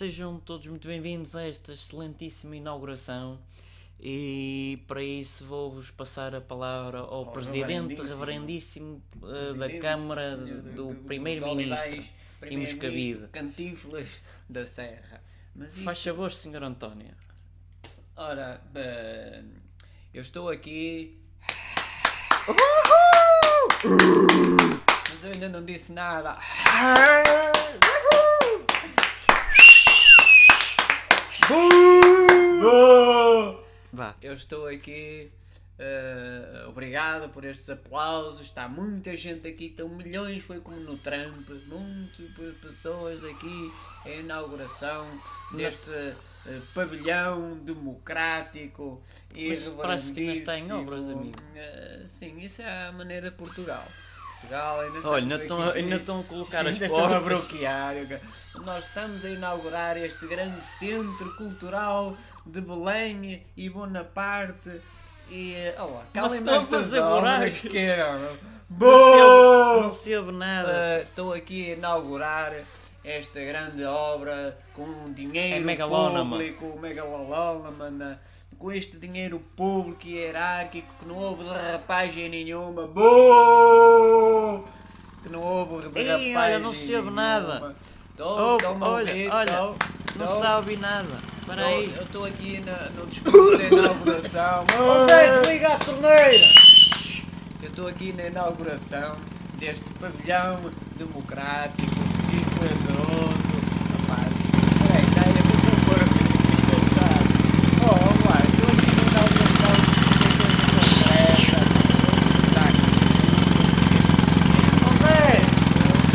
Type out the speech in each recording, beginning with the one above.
Sejam todos muito bem-vindos a esta excelentíssima inauguração e para isso vou-vos passar a palavra ao, Ao Presidente reverendíssimo- Reverendíssimo eh, da Presidente, Câmara senhor do, de Primeiro-Ministro Olivais, e Moscavide. Cantinflas da Serra. Mas isto, Faz favor, Sr. António. ora, eh, eu estou aqui. Mas eu ainda não disse nada. Vá. Eu estou aqui. eh, obrigado por estes aplausos. Está muita gente aqui. Estão milhões. Foi como no Trump. Muitas pessoas aqui. A inauguração deste eh, pavilhão democrático e Mas parece que ainda está em obras, amigo. Eh, sim, isso é a maneira de Portugal. Portugal ainda Olha, ainda estão, ainda estão a colocar as Ainda estão a portas. bloquear. Nós estamos a inaugurar este grande centro cultural de Belém e Bonaparte. E, olha, calem estão a fazer obras que eram. Não ouve nada. Ah, Estou aqui a inaugurar esta grande obra com dinheiro É público, megalónama, na- com este dinheiro público e hierárquico que não houve derrapagem nenhuma. Bom! Olha, não se ouve nada. Tô, Oh, olha, ouvir, olha, tô, não tô. se está a ouvir nada. Espera aí. Eu estou aqui na- no discurso da inauguração. Consegue desligar a torneira? Eu estou aqui na inauguração deste pavilhão democrático e poderoso. Rapaz, peraí, já ia fazer um corpo de pensar. Oh, vamos lá, estou aqui na inauguração de uma coisa concreta. Está aqui. José,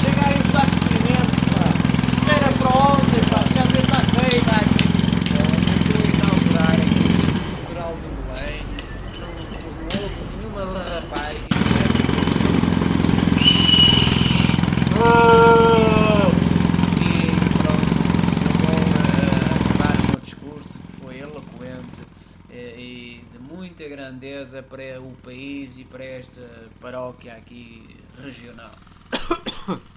chega aí o saco de cimento, pá. Isto era para ontem, pá. Já vê está feio. Está aqui. Então, eu estou a inaugurar aqui o Centro Cultural do Belém. Não, não houve nenhuma derrapagem. E pronto, eu vou eh, acabar o meu discurso que foi eloquente eh, e de muita grandeza para o país e para esta paróquia aqui regional.